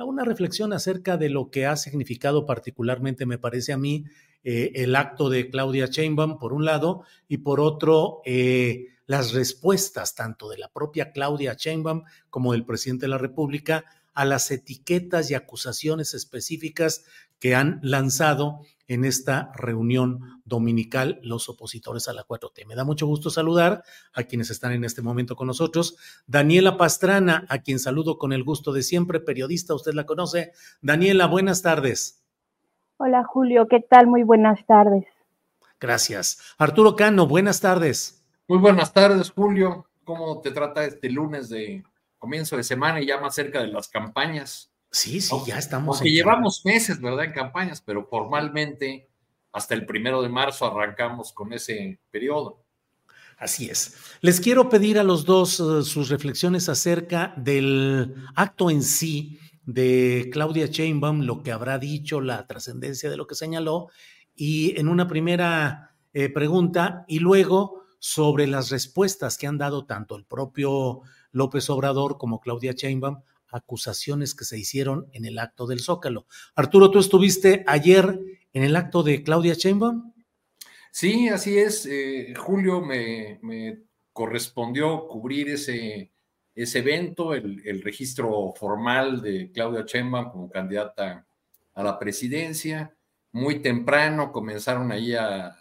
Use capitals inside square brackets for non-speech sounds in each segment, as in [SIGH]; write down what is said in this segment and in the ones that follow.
a una reflexión acerca de lo que ha significado particularmente, me parece a mí, eh, el acto de Claudia Sheinbaum, por un lado, y por otro, eh, las respuestas tanto de la propia Claudia Sheinbaum como del presidente de la República a las etiquetas y acusaciones específicas que han lanzado en esta reunión dominical los opositores a la 4T. Me da mucho gusto saludar a quienes están en este momento con nosotros. Daniela Pastrana, a quien saludo con el gusto de siempre, periodista, usted la conoce. Daniela, buenas tardes. Hola Julio, ¿qué tal? Muy buenas tardes. Gracias. Arturo Cano, buenas tardes. Muy buenas tardes, Julio. ¿Cómo te trata este lunes de comienzo de semana y ya más cerca de las campañas? Sí, sí, ya estamos. Porque llevamos meses, ¿verdad? En campañas, pero formalmente hasta el primero de marzo arrancamos con ese periodo. Así es. Les quiero pedir a los dos uh, sus reflexiones acerca del acto en sí de Claudia Sheinbaum, lo que habrá dicho, la trascendencia de lo que señaló, y en una primera eh, pregunta, y luego sobre las respuestas que han dado tanto el propio López Obrador como Claudia Sheinbaum acusaciones que se hicieron en el acto del Zócalo. Arturo, ¿tú estuviste ayer en el acto de Claudia Sheinbaum? Sí, así es. Eh, Julio me, correspondió cubrir ese, ese evento, el, registro formal de Claudia Sheinbaum como candidata a la presidencia. Muy temprano comenzaron ahí a, a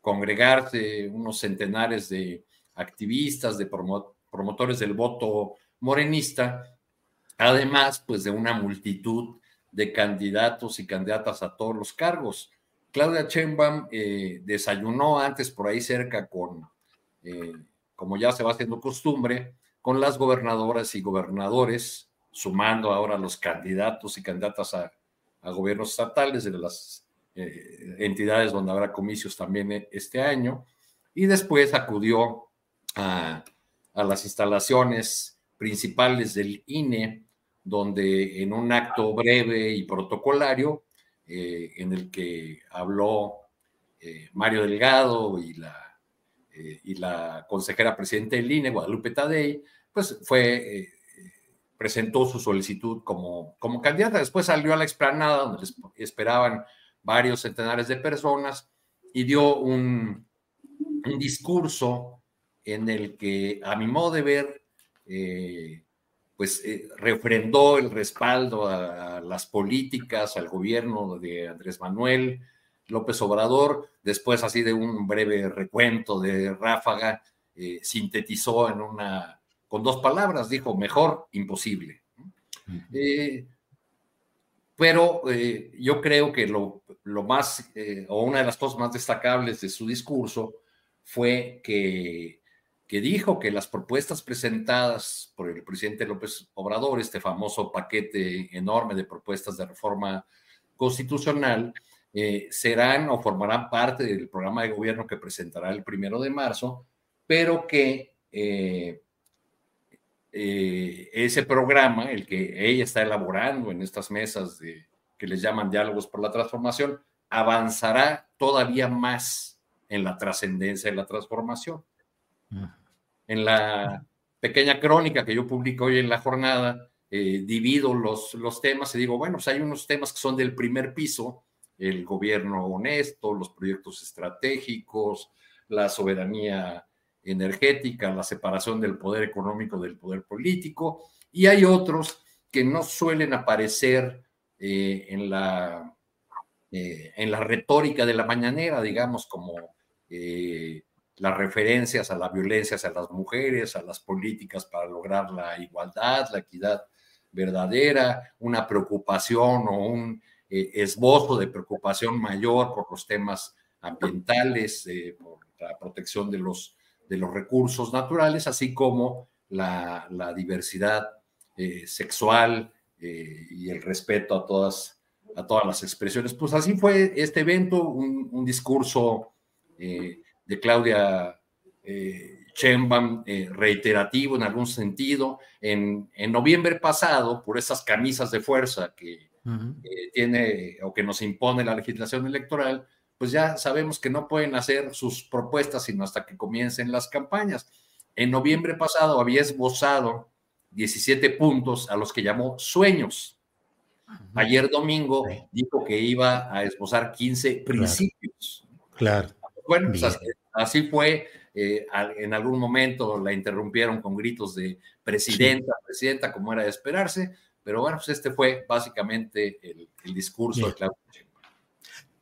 congregarse unos centenares de activistas, de promotores del voto morenista, además pues de una multitud de candidatos y candidatas a todos los cargos. Claudia Sheinbaum eh, desayunó antes por ahí cerca con, eh, como ya se va haciendo costumbre, con las gobernadoras y gobernadores, sumando ahora los candidatos y candidatas a, gobiernos estatales de las eh, entidades donde habrá comicios también este año, y después acudió a, a las instalaciones principales del INE, donde en un acto breve y protocolario, eh, en el que habló eh, Mario Delgado y la, eh, y la consejera presidente del INE, Guadalupe Tadei, pues fue, presentó su solicitud como, como candidata. Después salió a la explanada donde esperaban varios centenares de personas y dio un, un discurso en el que, a mi modo de ver, eh, pues eh, refrendó el respaldo a, las políticas, al gobierno de Andrés Manuel López Obrador, después así de un breve recuento de ráfaga, eh, sintetizó en una, con dos palabras, dijo, mejor, imposible. pero yo creo que lo, lo más, o una de las cosas más destacables de su discurso fue que que dijo que las propuestas presentadas por el presidente López Obrador, este famoso paquete enorme de propuestas de reforma constitucional, eh, serán o formarán parte del programa de gobierno que presentará el primero de marzo, pero que eh, eh, ese programa, el que ella está elaborando en estas mesas de, que les llaman diálogos por la transformación, avanzará todavía más en la trascendencia de la transformación en la pequeña crónica que yo publico hoy en la jornada, eh, divido los, los temas y digo, bueno, pues hay unos temas que son del primer piso, el gobierno honesto, los proyectos estratégicos, la soberanía energética, la separación del poder económico del poder político, y hay otros que no suelen aparecer eh, en, la, eh, en la retórica de la mañanera, digamos, como las referencias a la violencia hacia las mujeres, a las políticas para lograr la igualdad, la equidad verdadera, una preocupación o un eh, esbozo de preocupación mayor por los temas ambientales, eh, por la protección de los, de los recursos naturales, así como la, diversidad eh, sexual y el respeto a todas, a todas las expresiones. Pues así fue este evento, un, un discurso de Claudia eh, eh, reiterativo en algún sentido. En, en, noviembre pasado, por esas camisas de fuerza que tiene o que nos impone la legislación electoral, pues ya sabemos que no pueden hacer sus propuestas sino hasta que comiencen las campañas. En noviembre pasado había esbozado 17 puntos a los que llamó sueños. Ayer domingo dijo que iba a esbozar 15 principios. Claro. Bueno, pues así, fue. Eh, en algún momento la interrumpieron con gritos de presidenta, presidenta, como era de esperarse, pero bueno, pues este fue básicamente el, discurso de Claudia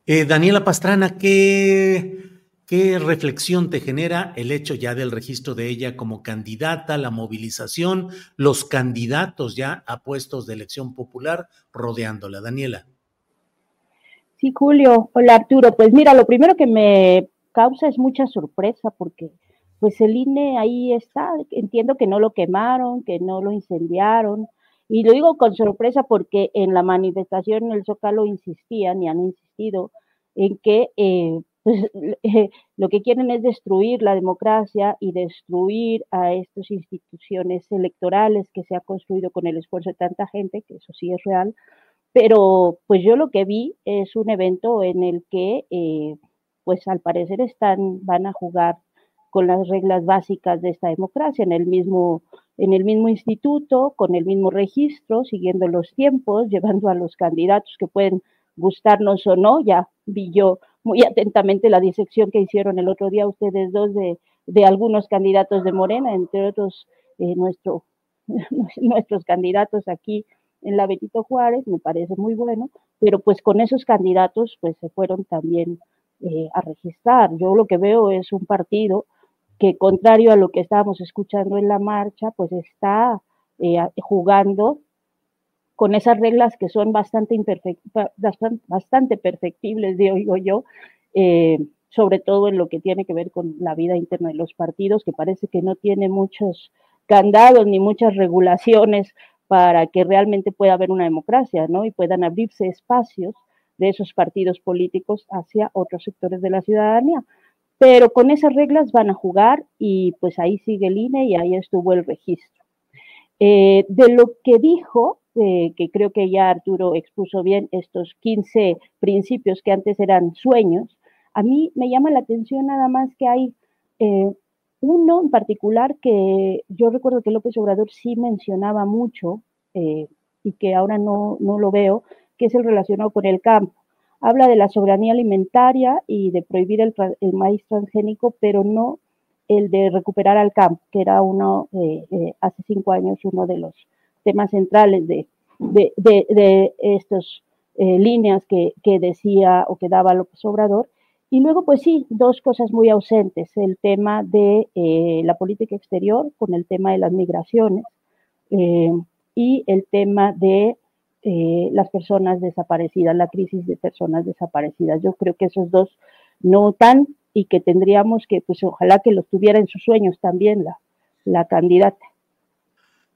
eh, Daniela Pastrana, ¿qué, ¿qué reflexión te genera el hecho ya del registro de ella como candidata, la movilización, los candidatos ya a puestos de elección popular rodeándola? Daniela. Sí, Julio. Hola, Arturo. Pues mira, lo primero que me causa es mucha sorpresa porque pues el INE ahí está, entiendo que no lo quemaron, que no lo incendiaron, y lo digo con sorpresa porque en la manifestación en el Zócalo insistían y han insistido en que eh, pues, [LAUGHS] lo que quieren es destruir la democracia y destruir a estas instituciones electorales que se ha construido con el esfuerzo de tanta gente, que eso sí es real, pero pues yo lo que vi es un evento en el que eh, pues al parecer están, van a jugar con las reglas básicas de esta democracia, en el mismo, en el mismo instituto, con el mismo registro, siguiendo los tiempos, [LAUGHS] llevando a los candidatos que pueden gustarnos o no. Ya vi yo muy atentamente la disección que hicieron el otro día ustedes dos de, de algunos candidatos de Morena, entre otros eh, nuestro, [LAUGHS] nuestros candidatos aquí en la Benito Juárez, me parece muy bueno, pero pues con esos candidatos pues se fueron también eh, a registrar. Yo lo que veo es un partido que, contrario a lo que estábamos escuchando en la marcha, pues está eh, jugando con esas reglas que son bastante, bastante, perfectibles, digo yo, eh, sobre todo en lo que tiene que ver con la vida interna de los partidos, que parece que no tiene muchos candados ni muchas regulaciones para que realmente pueda haber una democracia, ¿no? Y puedan abrirse espacios de esos partidos políticos hacia otros sectores de la ciudadanía. Pero con esas reglas van a jugar y pues ahí sigue el INE y ahí estuvo el registro. Eh, de lo que dijo, eh, que creo que ya Arturo expuso bien estos 15 principios que antes eran sueños, a mí me llama la atención nada más que hay eh, uno en particular que yo recuerdo que López Obrador sí mencionaba mucho y que ahora no, no lo veo, que es el relacionado con el campo. Habla de la soberanía alimentaria y de prohibir el, maíz transgénico, pero no el de recuperar al campo, que era uno, hace cinco años, uno de los temas centrales de, de, de, estas líneas que, que, decía o que daba López Obrador. Y luego, pues sí, dos cosas muy ausentes, el tema de la política exterior con el tema de las migraciones y el tema de eh, las personas desaparecidas, la crisis de personas desaparecidas. Yo creo que esos dos no tan y que tendríamos que, pues ojalá que los tuviera en sus sueños también la, la candidata.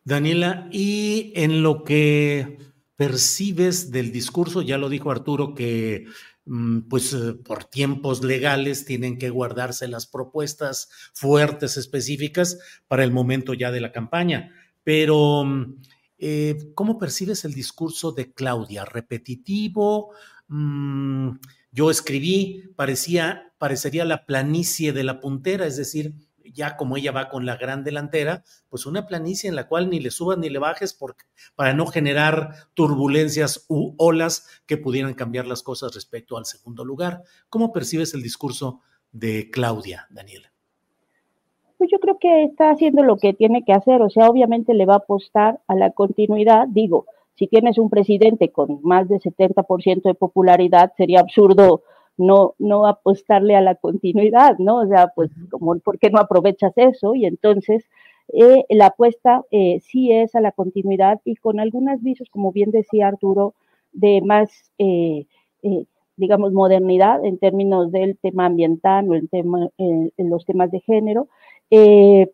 Daniela, y en lo que percibes del discurso, ya lo dijo Arturo, que mm, pues eh, por tiempos legales tienen que guardarse las propuestas fuertes, específicas para el momento ya de la campaña. Pero mm, eh, ¿Cómo percibes el discurso de Claudia? ¿Repetitivo? Mm, yo escribí, parecía, parecería la planicie de la puntera, es decir, ya como ella va con la gran delantera, pues una planicie en la cual ni le subas ni le bajes para no generar turbulencias u olas que pudieran cambiar las cosas respecto al segundo lugar. ¿Cómo percibes el discurso de Claudia, Daniela? Pues yo creo que está haciendo lo que tiene que hacer, o sea, obviamente le va a apostar a la continuidad, digo, si tienes un presidente con más de 70% de popularidad, sería absurdo no, no apostarle a la continuidad, ¿no? O sea, pues, como, ¿por qué no aprovechas eso? Y entonces, eh, la apuesta eh, sí es a la continuidad y con algunas visos, como bien decía Arturo, de más, eh, digamos, modernidad en términos del tema ambiental o el tema, en los temas de género, eh,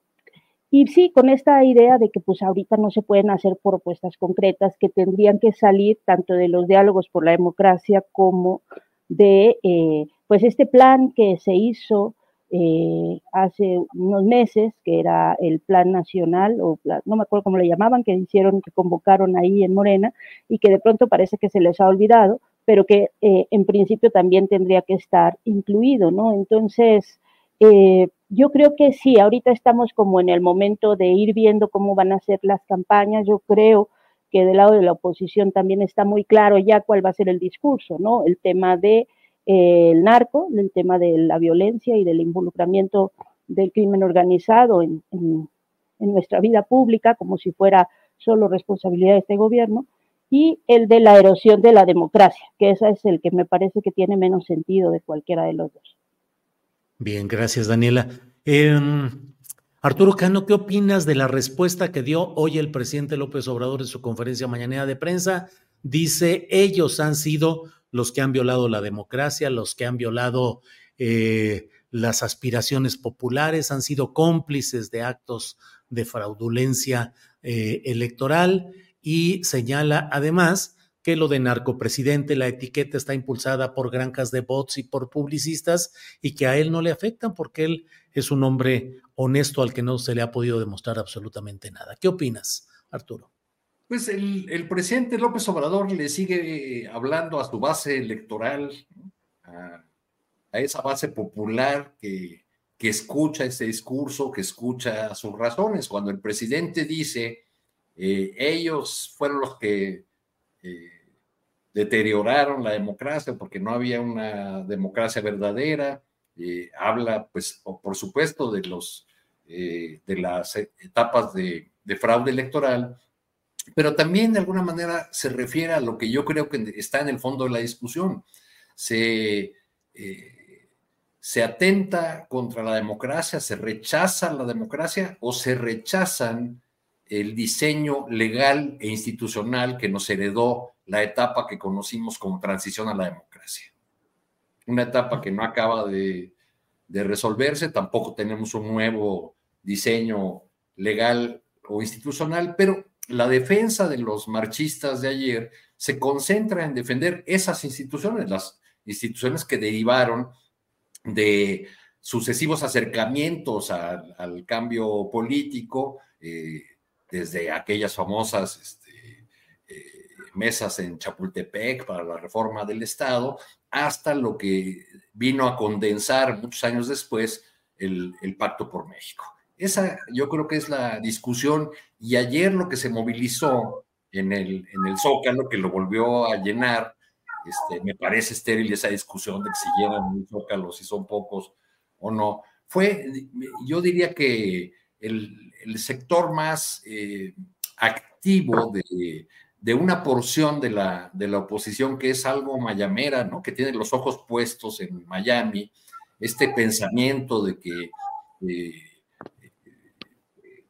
y sí, con esta idea de que pues ahorita no se pueden hacer propuestas concretas que tendrían que salir tanto de los diálogos por la democracia como de eh, pues este plan que se hizo eh, hace unos meses, que era el plan nacional, o no me acuerdo cómo le llamaban, que hicieron, que convocaron ahí en Morena, y que de pronto parece que se les ha olvidado, pero que en principio también tendría que estar incluido, ¿no? Entonces, eh, yo creo que sí, ahorita estamos como en el momento de ir viendo cómo van a ser las campañas. Yo creo que del lado de la oposición también está muy claro ya cuál va a ser el discurso, ¿no? El tema de, eh, narco, el tema de la violencia y del involucramiento del crimen organizado en, nuestra vida pública, como si fuera solo responsabilidad de este gobierno, y el de la erosión de la democracia, que ese es el que me parece que tiene menos sentido de cualquiera de los dos. Bien, gracias Daniela. Em, Arturo Cano, ¿qué opinas de la respuesta que dio hoy el presidente López Obrador en su conferencia mañanera de prensa? Dice, ellos han sido los que han violado la democracia, los que han violado eh, las aspiraciones populares, han sido cómplices de actos de fraudulencia eh, electoral y señala además que lo de narcopresidente, la etiqueta está impulsada por granjas de bots y por publicistas y que a él no le afectan porque él es un hombre honesto al que no se le ha podido demostrar absolutamente nada. ¿Qué opinas, Arturo? Pues el, presidente López Obrador le sigue hablando a su base electoral, a, esa base popular que, que escucha ese discurso, que escucha sus razones. Cuando el presidente dice, eh, ellos fueron los que eh, deterioraron la democracia porque no había una democracia verdadera. Eh, habla, pues, por supuesto, de, los, eh, de las etapas de, fraude electoral, pero también de alguna manera se refiere a lo que yo creo que está en el fondo de la discusión. Se, eh, se atenta contra la democracia, se rechaza la democracia o se rechazan el diseño legal e institucional que nos heredó la etapa que conocimos como transición a la democracia. Una etapa que no acaba de, resolverse, tampoco tenemos un nuevo diseño legal o institucional, pero la defensa de los marchistas de ayer se concentra en defender esas instituciones, las instituciones que derivaron de sucesivos acercamientos al, cambio político, eh, desde aquellas famosas este, eh, mesas en Chapultepec para la reforma del Estado, hasta lo que vino a condensar muchos años después el, Pacto por México. Esa yo creo que es la discusión y ayer lo que se movilizó en el, en el Zócalo, que lo volvió a llenar, este, me parece estéril esa discusión de que si llenan un Zócalo, si son pocos o no, fue, yo diría que el, sector más eh, activo de, una porción de la, de la oposición que es algo mayamera, ¿no? que tiene los ojos puestos en Miami, este pensamiento de que, eh,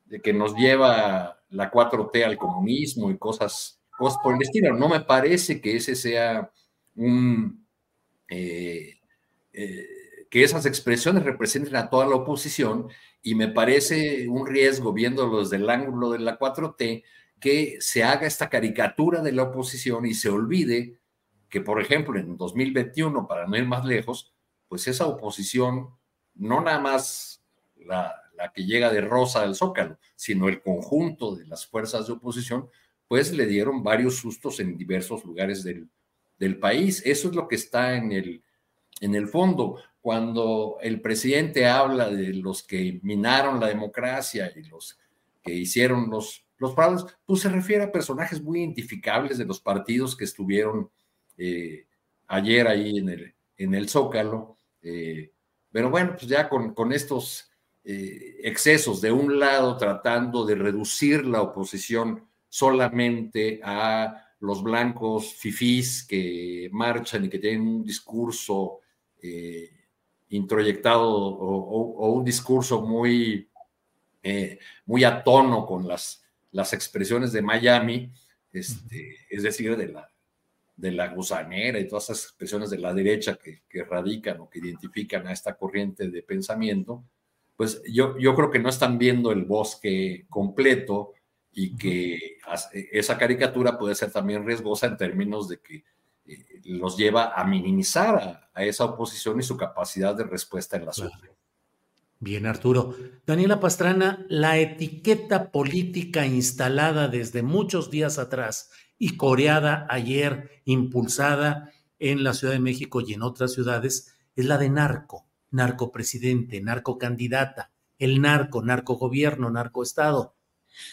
de que nos lleva la 4T al comunismo y cosas, cosas por el estilo. No me parece que ese sea un... Eh, que esas expresiones representen a toda la oposición y me parece un riesgo, viéndolo desde el ángulo de la 4T, que se haga esta caricatura de la oposición y se olvide que, por ejemplo, en 2021, para no ir más lejos, pues esa oposición, no nada más la, que llega de rosa al zócalo, sino el conjunto de las fuerzas de oposición, pues le dieron varios sustos en diversos lugares del, del país. Eso es lo que está en el, en el fondo cuando el presidente habla de los que minaron la democracia y los que hicieron los, los pues se refiere a personajes muy identificables de los partidos que estuvieron eh, ayer ahí en el, en el Zócalo. Eh, pero bueno, pues ya con, con estos eh, excesos, de un lado tratando de reducir la oposición solamente a los blancos fifís que marchan y que tienen un discurso introyectado o, un discurso muy, eh, muy a tono con las, las expresiones de Miami, este, es decir, de la, de la gusanera y todas esas expresiones de la derecha que, que, radican o que identifican a esta corriente de pensamiento, pues yo, yo creo que no están viendo el bosque completo y que esa caricatura puede ser también riesgosa en términos de que los lleva a minimizar a, esa oposición y su capacidad de respuesta en la sociedad. Bien, Arturo. Daniela Pastrana, la etiqueta política instalada desde muchos días atrás y coreada ayer, impulsada en la Ciudad de México y en otras ciudades, es la de narco, narcopresidente, narcocandidata, el narco, narcogobierno, narcoestado.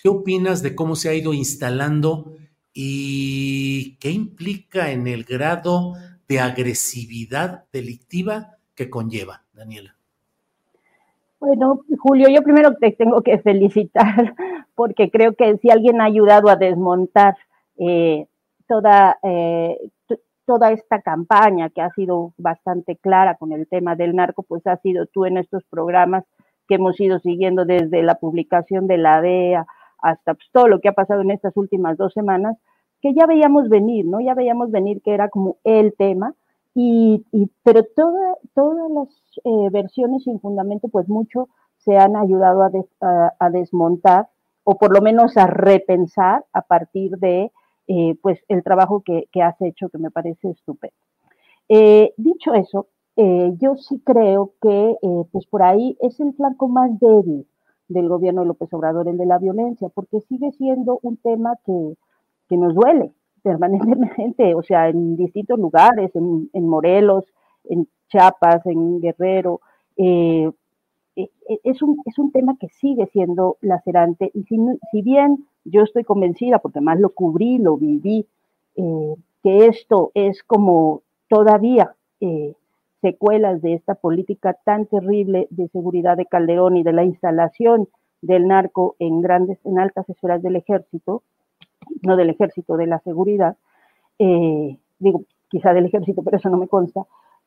¿Qué opinas de cómo se ha ido instalando y qué implica en el grado de agresividad delictiva que conlleva, Daniela. Bueno, Julio, yo primero te tengo que felicitar [LAUGHS] porque creo que si alguien ha ayudado a desmontar eh, toda, eh, toda esta campaña que ha sido bastante clara con el tema del narco, pues ha sido tú en estos programas que hemos ido siguiendo desde la publicación de la DEA hasta pues, todo lo que ha pasado en estas últimas dos semanas, que ya veíamos venir, ¿no? Ya veíamos venir que era como el tema, y, pero toda, todas las eh, versiones sin fundamento, pues mucho se han ayudado a, desmontar o por lo menos a repensar a partir de eh, pues el trabajo que, has hecho, que me parece estupendo. Eh, dicho eso, yo sí creo que pues por ahí es el flanco más débil del gobierno de López Obrador, el de la violencia, porque sigue siendo un tema que, nos duele permanentemente, o sea, en distintos lugares, en, Morelos, en Chiapas, en Guerrero. Eh, eh, es, un, es un tema que sigue siendo lacerante y si, bien yo estoy convencida, porque más lo cubrí, lo viví, eh, que esto es como todavía secuelas de esta política tan terrible de seguridad de Calderón y de la instalación del narco en grandes, en altas esferas del ejército, no del ejército, de la seguridad, eh, digo, quizá del ejército, pero eso no me consta,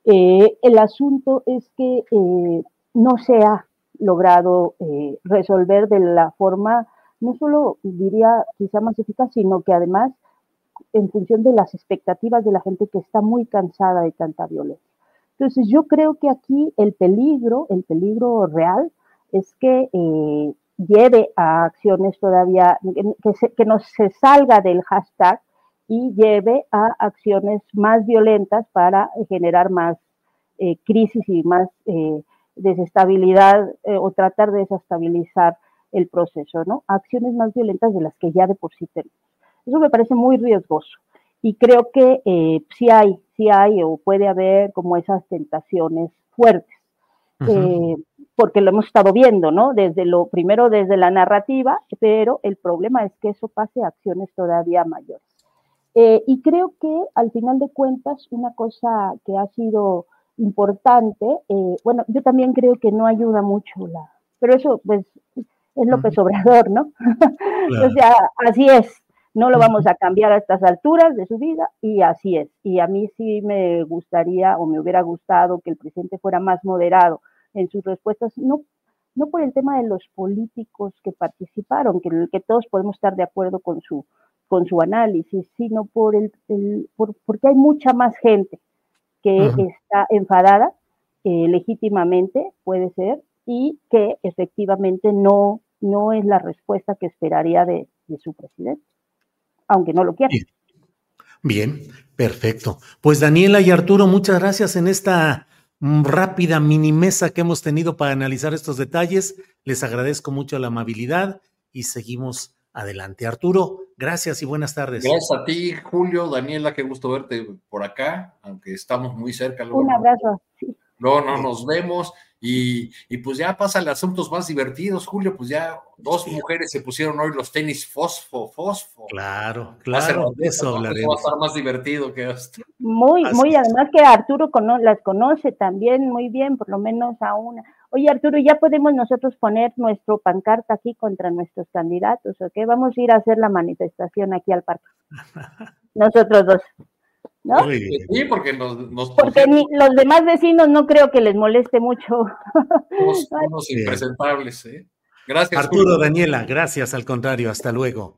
eh, el asunto es que eh, no se ha logrado resolver de la forma, no solo diría quizá más eficaz, sino que además en función de las expectativas de la gente que está muy cansada de tanta violencia. Entonces yo creo que aquí el peligro, el peligro real, es que eh, lleve a acciones todavía, que, se, que no se salga del hashtag y lleve a acciones más violentas para generar más eh, crisis y más eh, desestabilidad o tratar de desestabilizar el proceso, ¿no? Acciones más violentas de las que ya de por sí tenemos. Eso me parece muy riesgoso y creo que eh, sí hay, sí hay o puede haber como esas tentaciones fuertes, eh, porque lo hemos estado viendo, ¿no? Desde lo primero, desde la narrativa, pero el problema es que eso pase a acciones todavía mayores. Eh, y creo que al final de cuentas, una cosa que ha sido importante, eh, bueno, yo también creo que no ayuda mucho la, pero eso pues es López Obrador, ¿no? [LAUGHS] o sea, así es, no lo vamos a cambiar a estas alturas de su vida y así es. Y a mí sí me gustaría o me hubiera gustado que el presidente fuera más moderado en sus respuestas, no, no por el tema de los políticos que participaron, que, que todos podemos estar de acuerdo con su, con su análisis, sino por el, por, porque hay mucha más gente que está enfadada eh, legítimamente, puede ser, y que efectivamente no, no es la respuesta que esperaría de, su presidente, aunque no lo quiera. Bien, perfecto. Pues Daniela y Arturo, muchas gracias en esta mm, rápida mini mesa que hemos tenido para analizar estos detalles. Les agradezco mucho la amabilidad y seguimos adelante. Arturo, gracias y buenas tardes. Gracias a ti, Julio, Daniela, qué gusto verte por acá, aunque estamos muy cerca. Un abrazo. No, no nos vemos y, pues ya pasan asuntos más divertidos, Julio, pues ya dos mujeres se pusieron hoy los tenis fosfo, fosfo. Claro, claro, eso hablaremos. Va a estar más divertido que esto. Muy, muy, además que Arturo las conoce también muy bien, por lo menos a una. Oye, Arturo, ya podemos nosotros poner nuestro pancarta aquí contra nuestros candidatos, ¿ok? Vamos a ir a hacer la manifestación aquí al parque. [LAUGHS] Nosotros dos. ¿No? Sí, porque nos, porque los demás vecinos no creo que les moleste mucho. Unos, [LAUGHS] impresentables, ¿eh? Gracias. Arturo, Daniela, gracias, al contrario, hasta luego.